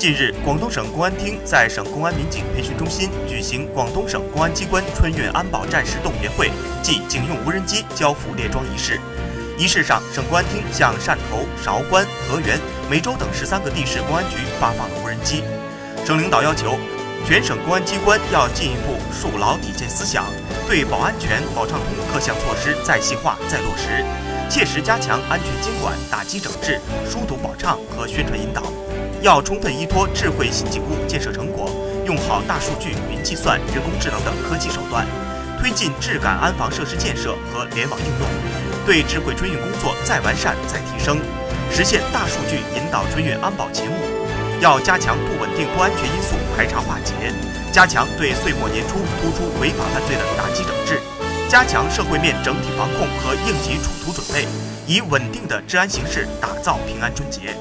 近日，广东省公安厅在省公安民警培训中心举行广东省公安机关春运安保战时动员会暨警用无人机交付列装仪式。仪式上，省公安厅向汕头、韶关、河源、梅州等十三个地市公安局发放了无人机。省领导要求，全省公安机关要进一步树牢底线思想，对保安全、保畅通各项措施再细化、再落实，切实加强安全监管、打击整治、疏堵保畅和宣传引导。要充分依托智慧新警务建设成果，用好大数据、云计算、人工智能等科技手段，推进质感安防设施建设和联网应用，对智慧春运工作再完善、再提升，实现大数据引导春运安保勤务。要加强不稳定、不安全因素排查化解，加强对岁末年初突出违法犯罪的打击整治，加强社会面整体防控和应急处突准备，以稳定的治安形势打造平安春节。